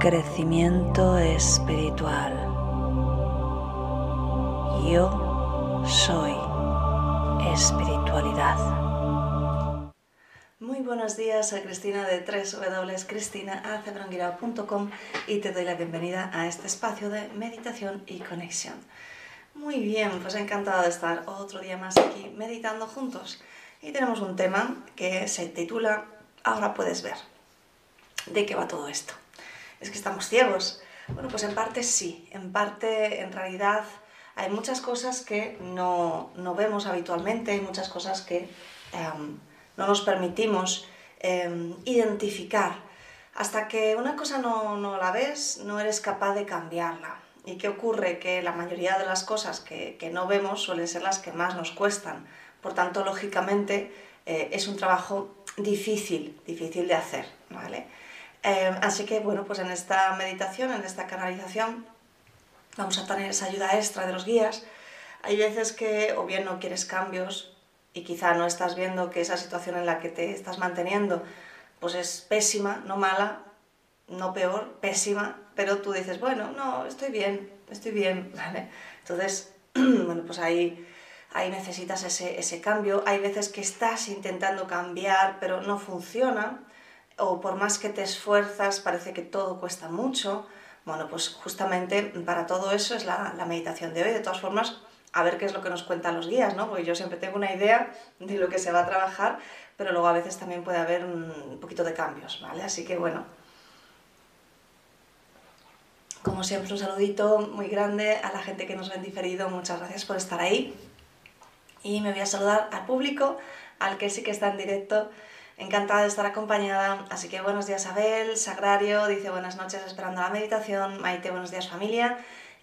Crecimiento espiritual. Yo soy espiritualidad. Muy buenos días, soy Cristina de www.cristinaacebrangirao.com y te doy la bienvenida a este espacio de meditación y conexión. Muy bien, pues encantado de estar otro día más aquí meditando juntos. Y tenemos un tema que se titula Ahora puedes ver. ¿De qué va todo esto? ¿Es que estamos ciegos? Bueno, pues en parte sí, en parte en realidad hay muchas cosas que no, vemos habitualmente, hay muchas cosas que em, no nos permitimos em, identificar. Hasta que una cosa no, la ves, no eres capaz de cambiarla. ¿Y qué ocurre? Que la mayoría de las cosas que, no vemos suelen ser las que más nos cuestan. Por tanto, lógicamente, eh, es un trabajo difícil, difícil de hacer. ¿vale? Em, así que, bueno, pues en esta meditación, en esta canalización, vamos a tener esa ayuda extra de los guías. Hay veces que o bien no quieres cambios y quizá no estás viendo que esa situación en la que te estás manteniendo pues es pésima, no mala, no peor, pésima, pero tú dices, bueno, no, estoy bien, estoy bien, ¿vale? Entonces, bueno, pues ahí, ahí necesitas ese, ese cambio. Hay veces que estás intentando cambiar, pero no funciona, o por más que te esfuerzas, parece que todo cuesta mucho. Bueno, pues justamente para todo eso es la, meditación de hoy. De todas formas, a ver qué es lo que nos cuentan los guías, ¿no? Porque yo siempre tengo una idea de lo que se va a trabajar, pero luego a veces también puede haber un poquito de cambios, ¿vale? Así que bueno. Como siempre, un saludito muy grande a la gente que nos ve en diferido. Muchas gracias por estar ahí. Y me voy a saludar al público, al que sí que está en directo Encantada de estar acompañada. Así que buenos días Abel, Sagrario, dice buenas noches esperando la meditación. Maite, buenos días familia.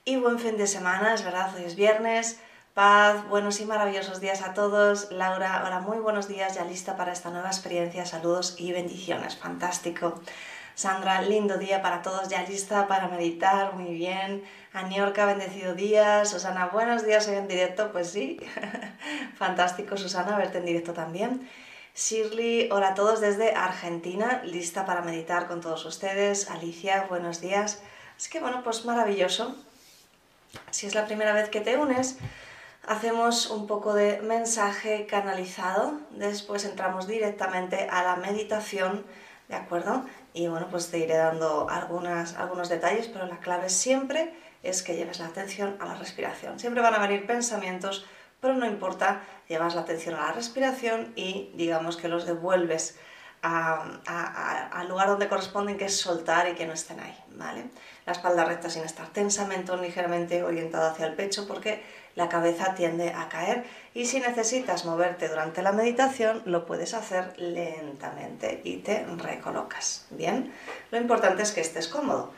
Y buen fin de semana, es verdad, hoy es viernes. Paz, buenos y maravillosos días a todos. Laura, ahora muy buenos días, ya lista para esta nueva experiencia. Saludos y bendiciones, fantástico. Sandra, lindo día para todos, ya lista para meditar, muy bien. Aniorca, bendecido día. Susana, buenos días, hoy en directo, pues sí. Fantástico, Susana, verte en directo también. Shirley, hola a todos desde Argentina, lista para meditar con todos ustedes. Alicia, buenos días. Es que bueno, pues maravilloso. Si es la primera vez que te unes, hacemos un poco de mensaje canalizado, después entramos directamente a la meditación, ¿de acuerdo? Y bueno, pues te iré dando algunos detalles, pero la clave siempre es que lleves la atención a la respiración. Siempre van a venir pensamientos pero no importa, llevas la atención a la respiración y digamos que los devuelves al lugar donde corresponden, que es soltar y que no estén ahí, ¿vale? La espalda recta sin estar tensa, mentón ligeramente orientado hacia el pecho porque la cabeza tiende a caer y si necesitas moverte durante la meditación lo puedes hacer lentamente y te recolocas, ¿bien? Lo importante es que estés cómodo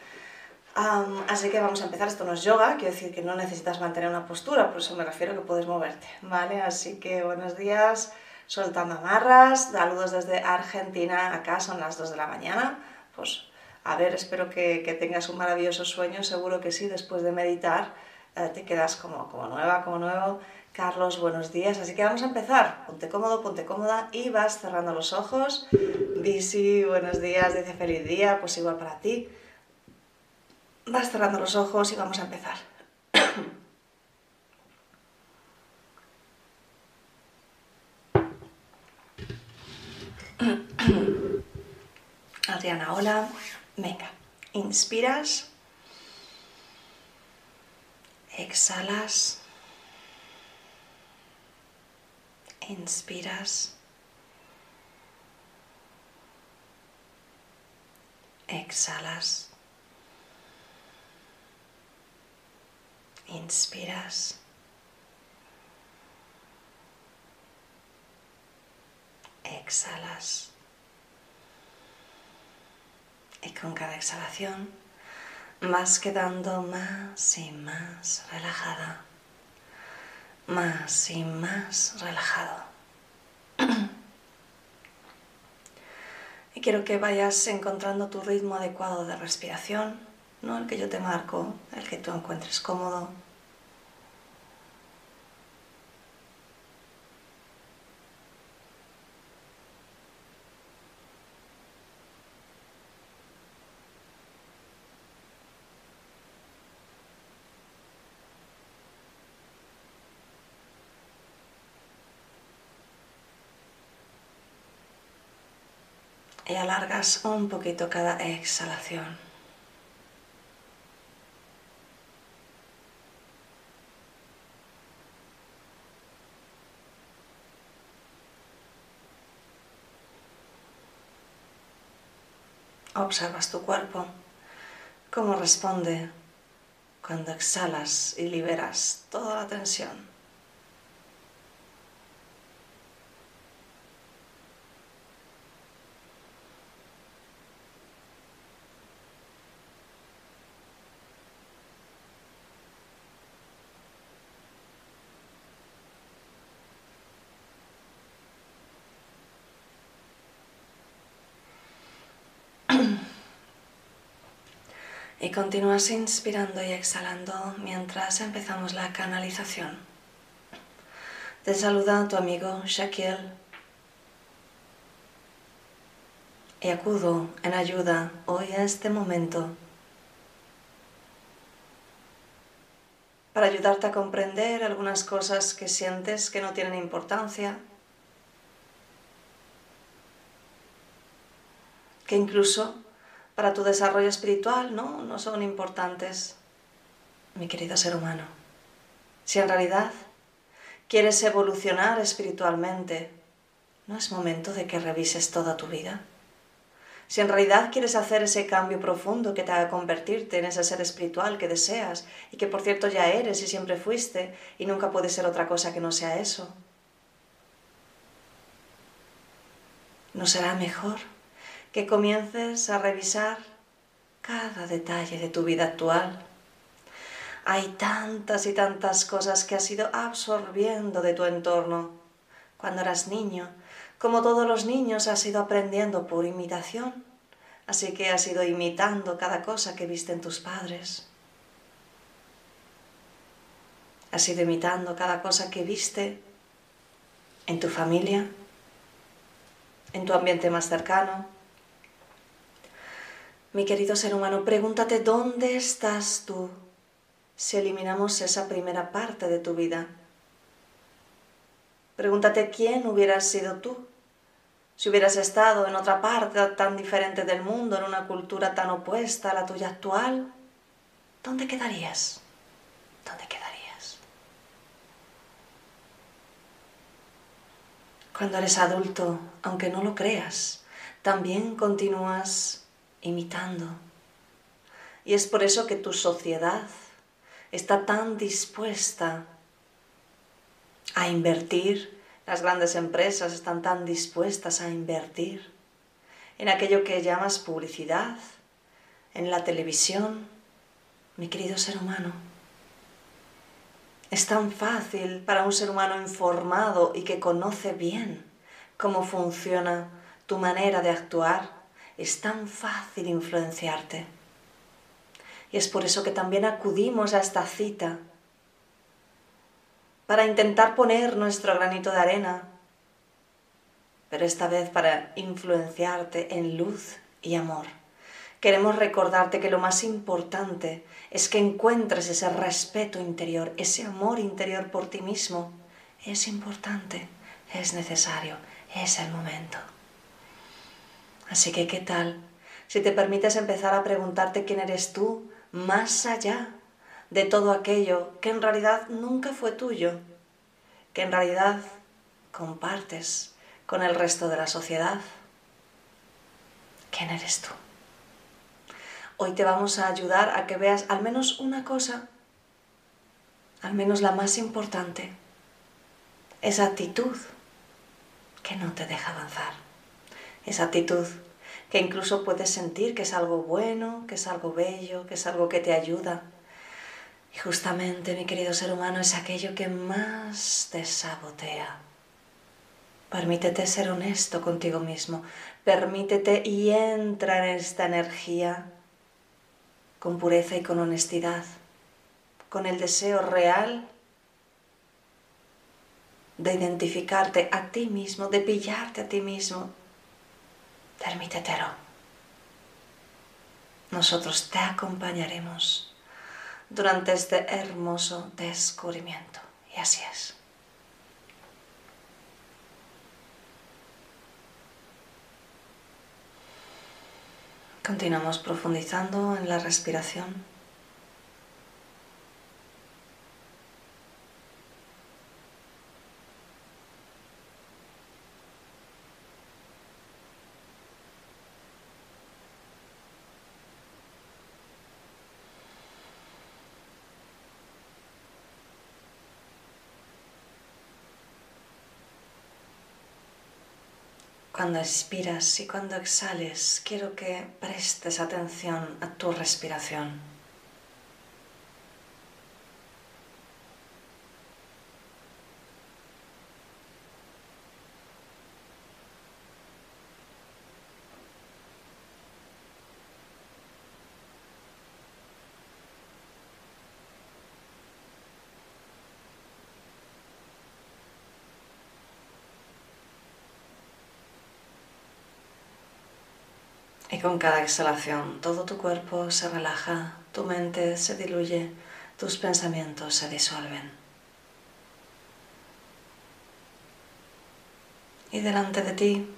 así que vamos a empezar. Esto no es yoga, quiero decir que no necesitas mantener una postura, por eso me refiero que puedes moverte, ¿vale? Así que buenos días, soltando amarras, saludos desde Argentina, acá son las 2 de la mañana, pues a ver, espero que, tengas un maravilloso sueño, seguro que sí, después de meditar eh, te quedas como, como nueva, como nuevo. Carlos, buenos días, así que vamos a empezar. Ponte cómodo, ponte cómoda y vas cerrando los ojos. Bisi, buenos días, dice feliz día, pues igual para ti. Vas cerrando los ojos y vamos a empezar. Adriana, hola. Venga, inspiras. Exhalas. Inspiras. Exhalas. Inspiras. Exhalas. Y con cada exhalación vas quedando más y más relajada, más y más relajado. y quiero que vayas encontrando tu ritmo adecuado de respiración, no el que yo te marco, el que tú encuentres cómodo. y alargas un poquito cada exhalación. Observas tu cuerpo, cómo responde cuando exhalas y liberas toda la tensión. Continúas inspirando y exhalando mientras empezamos la canalización. Te saluda tu amigo Shaquille y acudo en ayuda hoy a este momento para ayudarte a comprender algunas cosas que sientes que no tienen importancia, que incluso para tu desarrollo espiritual, ¿no? No son importantes, mi querido ser humano. Si en realidad quieres evolucionar espiritualmente, ¿no es momento de que revises toda tu vida? Si en realidad quieres hacer ese cambio profundo que te haga convertirte en ese ser espiritual que deseas y que por cierto ya eres y siempre fuiste y nunca puede ser otra cosa que no sea eso, ¿no será mejor que comiences a revisar cada detalle de tu vida actual. Hay tantas y tantas cosas que has ido absorbiendo de tu entorno. Cuando eras niño, como todos los niños, has ido aprendiendo por imitación, así que has ido imitando cada cosa que viste en tus padres. Has ido imitando cada cosa que viste en tu familia, en tu ambiente más cercano, mi querido ser humano, pregúntate dónde estás tú si eliminamos esa primera parte de tu vida. Pregúntate quién hubieras sido tú si hubieras estado en otra parte tan diferente del mundo, en una cultura tan opuesta a la tuya actual. ¿Dónde quedarías? ¿Dónde quedarías? Cuando eres adulto, aunque no lo creas, también continúas imitando. Y es por eso que tu sociedad está tan dispuesta a invertir, las grandes empresas están tan dispuestas a invertir en aquello que llamas publicidad, en la televisión, mi querido ser humano. Es tan fácil para un ser humano informado y que conoce bien cómo funciona tu manera de actuar es tan fácil influenciarte. Y es por eso que también acudimos a esta cita, para intentar poner nuestro granito de arena, pero esta vez para influenciarte en luz y amor. Queremos recordarte que lo más importante es que encuentres ese respeto interior, ese amor interior por ti mismo. Es importante, es necesario, es el momento. Así que, ¿qué tal si te permites empezar a preguntarte quién eres tú más allá de todo aquello que en realidad nunca fue tuyo, que en realidad compartes con el resto de la sociedad? ¿Quién eres tú? Hoy te vamos a ayudar a que veas al menos una cosa, al menos la más importante, esa actitud que no te deja avanzar esa actitud que incluso puedes sentir que es algo bueno, que es algo bello, que es algo que te ayuda. Y justamente, mi querido ser humano, es aquello que más te sabotea. Permítete ser honesto contigo mismo. Permítete y entra en esta energía con pureza y con honestidad, con el deseo real de identificarte a ti mismo, de pillarte a ti mismo. Permítetelo. Nosotros te acompañaremos durante este hermoso descubrimiento. Y así es. Continuamos profundizando en la respiración. Cuando expiras y cuando exhales, quiero que prestes atención a tu respiración. Y con cada exhalación todo tu cuerpo se relaja, tu mente se diluye, tus pensamientos se disuelven. Y delante de ti,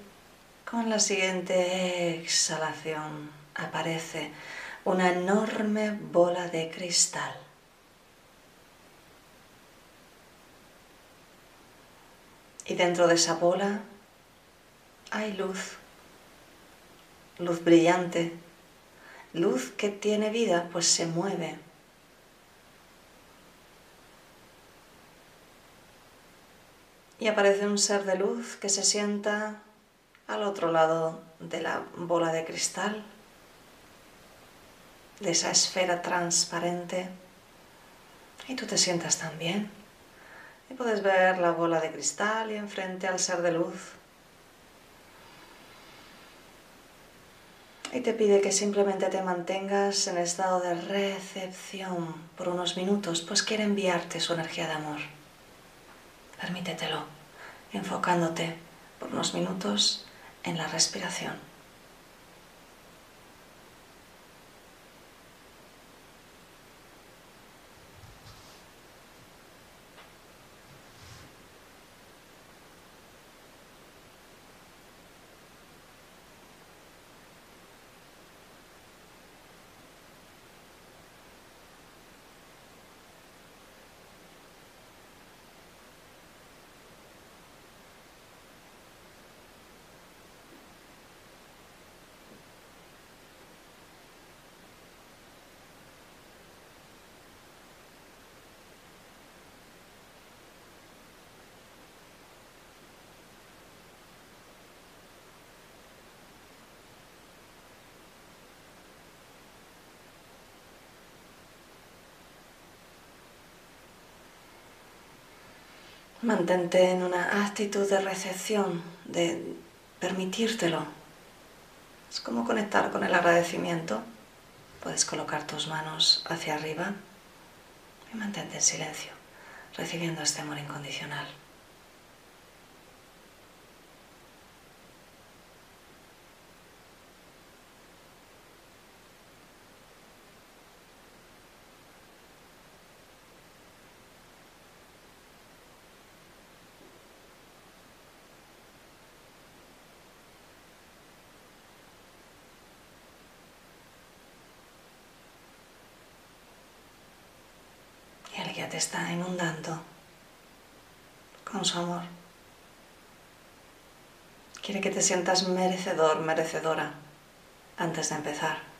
con la siguiente exhalación, aparece una enorme bola de cristal. Y dentro de esa bola hay luz luz brillante, luz que tiene vida, pues se mueve. Y aparece un ser de luz que se sienta al otro lado de la bola de cristal, de esa esfera transparente. Y tú te sientas también. Y puedes ver la bola de cristal y enfrente al ser de luz y te pide que simplemente te mantengas en estado de recepción por unos minutos, pues quiere enviarte su energía de amor. Permítetelo, enfocándote por unos minutos en la respiración. Mantente en una actitud de recepción, de permitírtelo. Es como conectar con el agradecimiento. Puedes colocar tus manos hacia arriba y mantente en silencio, recibiendo este amor incondicional. te está inundando con su amor. Quiere que te sientas merecedor, merecedora antes de empezar.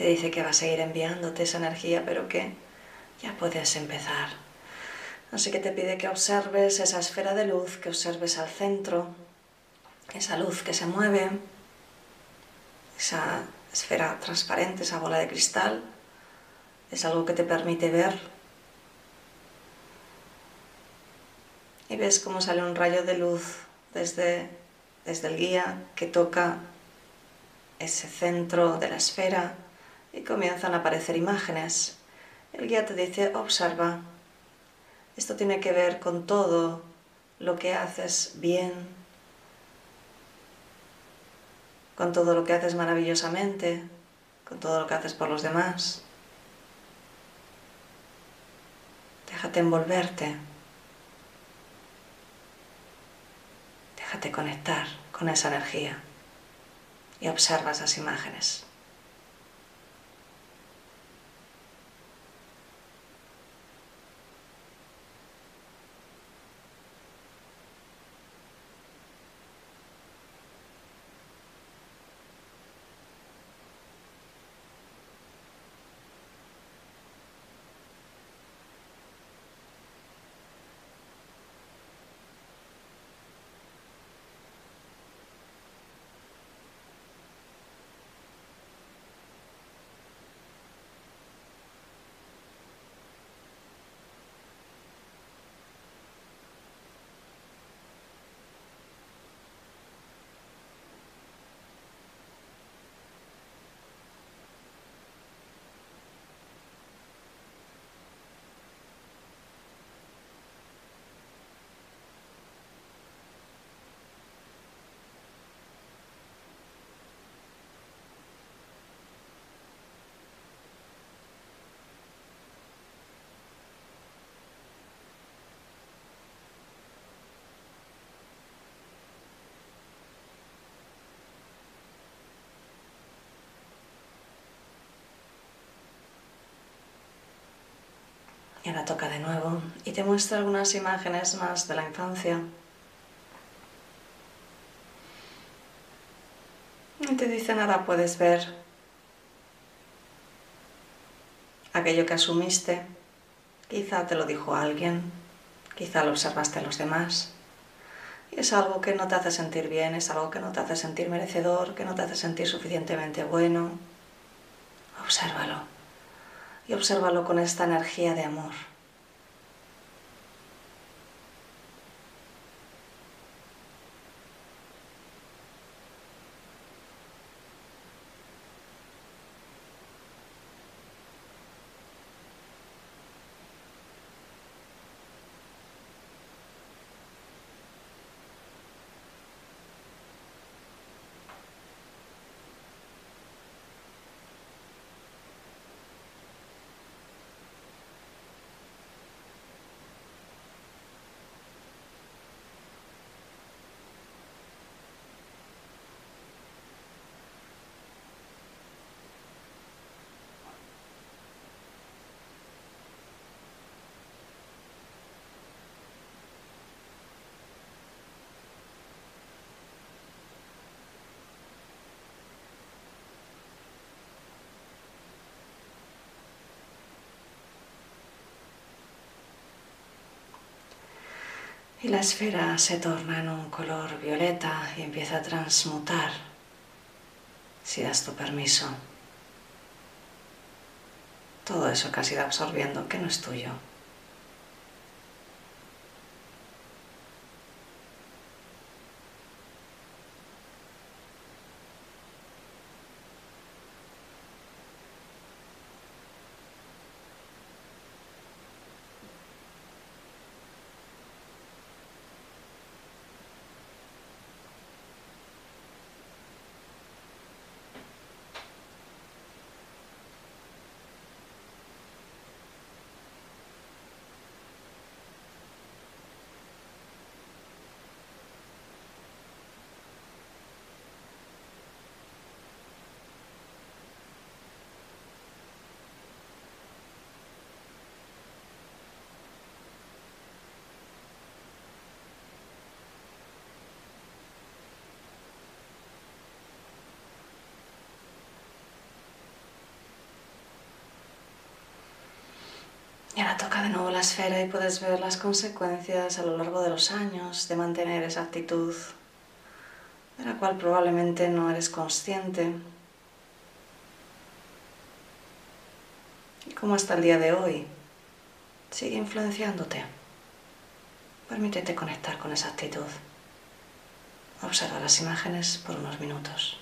Te dice que va a seguir enviándote esa energía, pero que ya puedes empezar. Así que te pide que observes esa esfera de luz, que observes al centro, esa luz que se mueve, esa esfera transparente, esa bola de cristal, es algo que te permite ver. Y ves cómo sale un rayo de luz desde, desde el guía que toca ese centro de la esfera y comienzan a aparecer imágenes. El guía te dice, observa, esto tiene que ver con todo lo que haces bien, con todo lo que haces maravillosamente, con todo lo que haces por los demás. Déjate envolverte. Déjate conectar con esa energía y observa esas imágenes. Y ahora toca de nuevo y te muestra algunas imágenes más de la infancia. Y te dice nada, puedes ver aquello que asumiste. Quizá te lo dijo alguien, quizá lo observaste en los demás. Y es algo que no te hace sentir bien, es algo que no te hace sentir merecedor, que no te hace sentir suficientemente bueno. Obsérvalo y obsérvalo con esta energía de amor. Y la esfera se torna en un color violeta y empieza a transmutar si das tu permiso. Todo eso que has ido absorbiendo que no es tuyo. De nuevo la esfera y puedes ver las consecuencias a lo largo de los años de mantener esa actitud de la cual probablemente no eres consciente. Y cómo hasta el día de hoy sigue influenciándote. Permítete conectar con esa actitud. Observa las imágenes por unos minutos.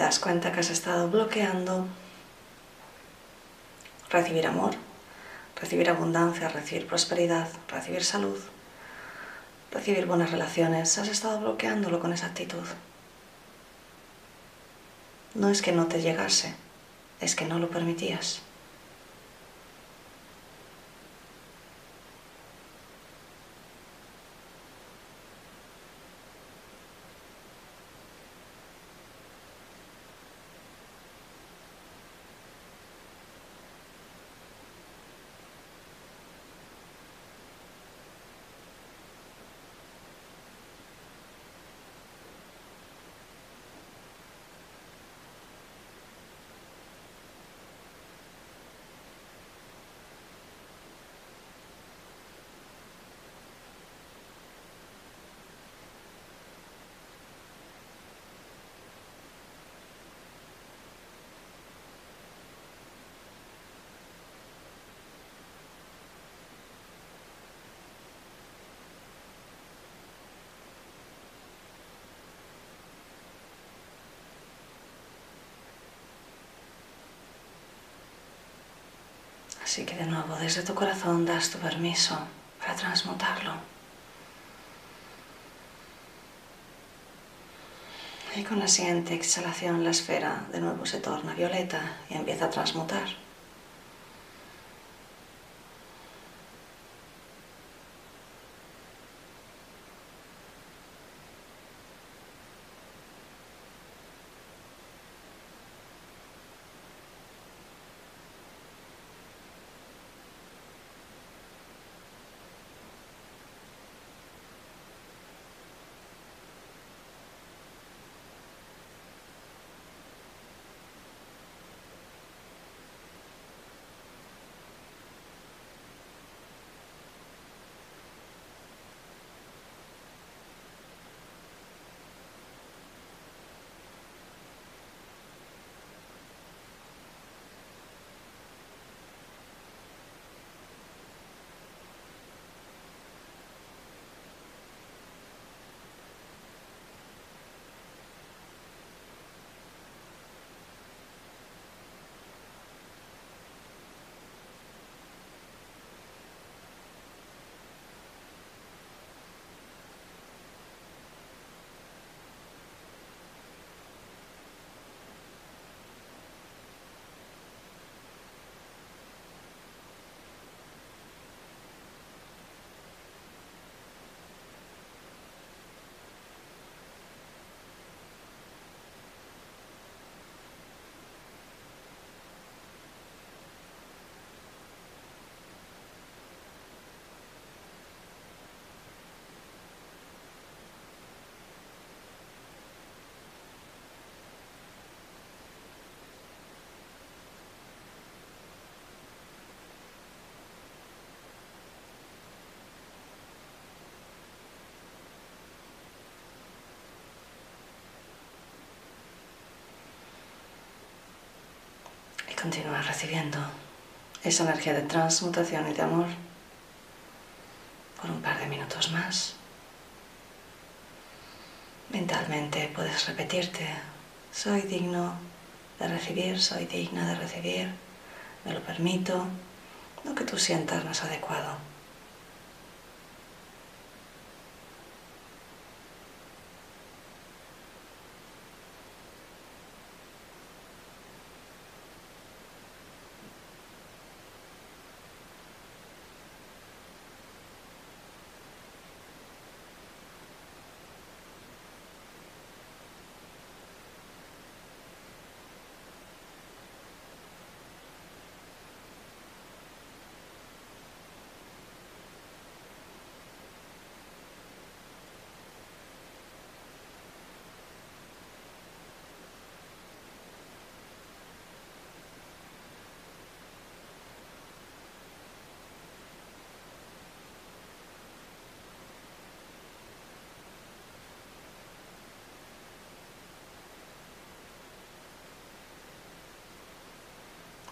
Te das cuenta que has estado bloqueando recibir amor, recibir abundancia, recibir prosperidad, recibir salud, recibir buenas relaciones. Has estado bloqueándolo con esa actitud. No es que no te llegase, es que no lo permitías. Así que de nuevo desde tu corazón das tu permiso para transmutarlo. Y con la siguiente exhalación la esfera de nuevo se torna violeta y empieza a transmutar. Continúa recibiendo esa energía de transmutación y de amor por un par de minutos más. Mentalmente puedes repetirte, soy digno de recibir, soy digna de recibir, me lo permito, lo que tú sientas más adecuado.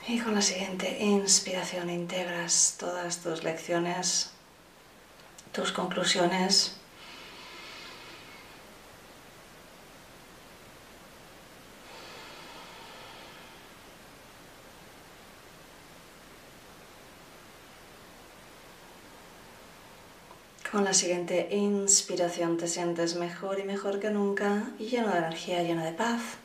Y con la siguiente inspiración integras todas tus lecciones, tus conclusiones. Con la siguiente inspiración te sientes mejor y mejor que nunca lleno de energía, lleno de paz.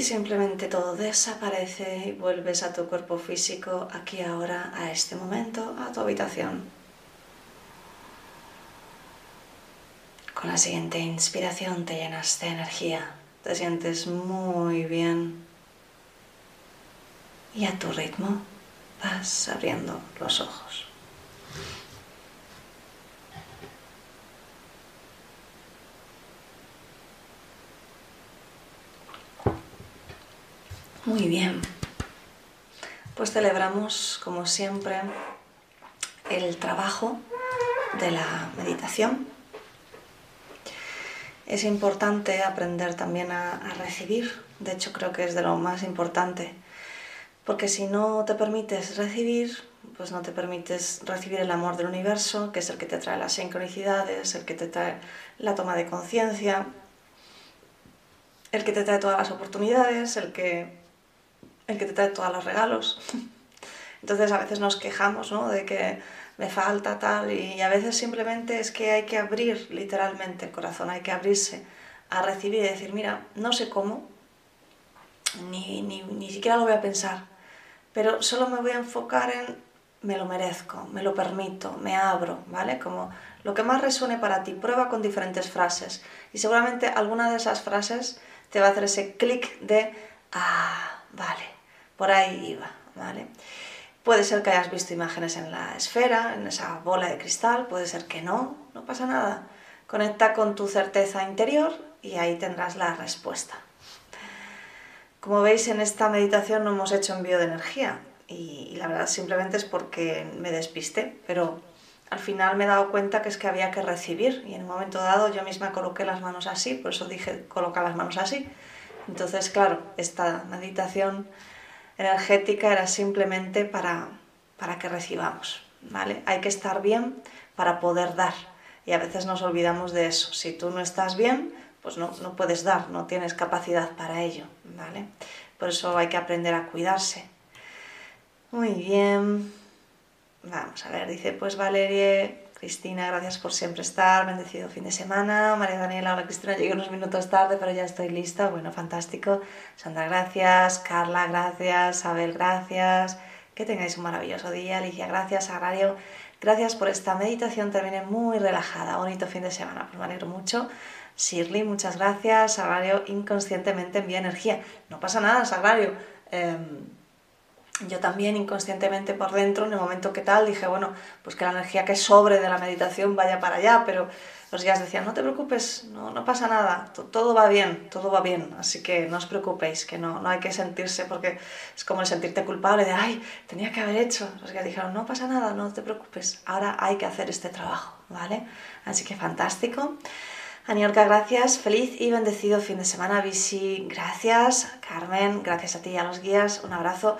Y simplemente todo desaparece y vuelves a tu cuerpo físico aquí ahora, a este momento, a tu habitación. Con la siguiente inspiración te llenas de energía, te sientes muy bien y a tu ritmo vas abriendo los ojos. Muy bien. Pues celebramos, como siempre, el trabajo de la meditación. Es importante aprender también a, recibir, de hecho creo que es de lo más importante, porque si no te permites recibir, pues no te permites recibir el amor del universo, que es el que te trae las sincronicidades, el que te trae la toma de conciencia, el que te trae todas las oportunidades, el que el que te trae todos los regalos. Entonces a veces nos quejamos ¿no? de que me falta tal y a veces simplemente es que hay que abrir literalmente el corazón, hay que abrirse a recibir y decir, mira, no sé cómo, ni, ni, ni siquiera lo voy a pensar, pero solo me voy a enfocar en me lo merezco, me lo permito, me abro, ¿vale? Como lo que más resuene para ti, prueba con diferentes frases y seguramente alguna de esas frases te va a hacer ese clic de, ah, vale, por ahí iba, ¿vale? Puede ser que hayas visto imágenes en la esfera, en esa bola de cristal, puede ser que no, no pasa nada. Conecta con tu certeza interior y ahí tendrás la respuesta. Como veis, en esta meditación no hemos hecho envío de energía y, la verdad simplemente es porque me despisté, pero al final me he dado cuenta que es que había que recibir y en un momento dado yo misma coloqué las manos así, por eso dije coloca las manos así. Entonces, claro, esta meditación energética era simplemente para, para que recibamos, ¿vale? Hay que estar bien para poder dar y a veces nos olvidamos de eso. Si tú no estás bien, pues no, no puedes dar, no tienes capacidad para ello, ¿vale? Por eso hay que aprender a cuidarse. Muy bien. Vamos a ver, dice pues Valerie, Cristina, gracias por siempre estar, bendecido fin de semana. María Daniela, hola Cristina, llegué unos minutos tarde, pero ya estoy lista. Bueno, fantástico. Sandra, gracias. Carla, gracias. Abel, gracias. Que tengáis un maravilloso día. Alicia, gracias. Agrario, gracias por esta meditación. Terminé muy relajada. Bonito fin de semana, pues me alegro mucho. Shirley, muchas gracias. Sagrario, inconscientemente envía energía. No pasa nada, Sagrario. Em, yo también inconscientemente por dentro, en el momento que tal, dije, bueno, pues que la energía que sobre de la meditación vaya para allá, pero los guías decían, no te preocupes, no, no pasa nada, todo va bien, todo va bien, así que no os preocupéis, que no, no hay que sentirse, porque es como el sentirte culpable de, ay, tenía que haber hecho. Los guías dijeron, no pasa nada, no te preocupes, ahora hay que hacer este trabajo, ¿vale? Así que fantástico. Aniorca, gracias. Feliz y bendecido fin de semana, Visi. Gracias. Carmen, gracias a ti y a los guías. Un abrazo.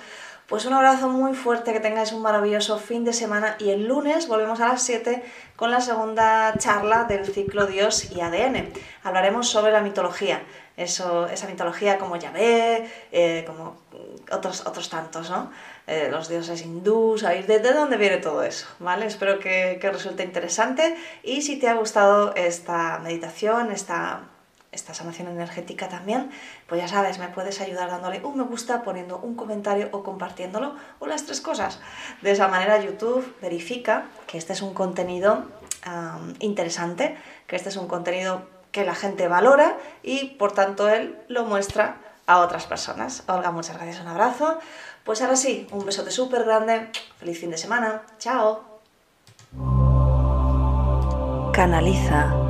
Pues un abrazo muy fuerte, que tengáis un maravilloso fin de semana y el lunes volvemos a las 7 con la segunda charla del ciclo Dios y ADN. Hablaremos sobre la mitología, eso, esa mitología como Yahvé, eh, como otros, otros tantos, ¿no? Eh, los dioses hindús, ¿sabéis de, dónde viene todo eso? ¿Vale? Espero que, que resulte interesante y si te ha gustado esta meditación, esta esta sanación energética también, pues ya sabes, me puedes ayudar dándole un me gusta, poniendo un comentario o compartiéndolo, o las tres cosas. De esa manera YouTube verifica que este es un contenido interesante, que este es un contenido que la gente valora y por tanto él lo muestra a otras personas. Olga, muchas gracias, un abrazo. Pues ahora sí, un besote súper grande, feliz fin de semana, chao. Canaliza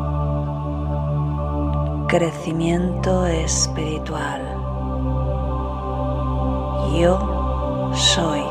crecimiento espiritual. Yo soy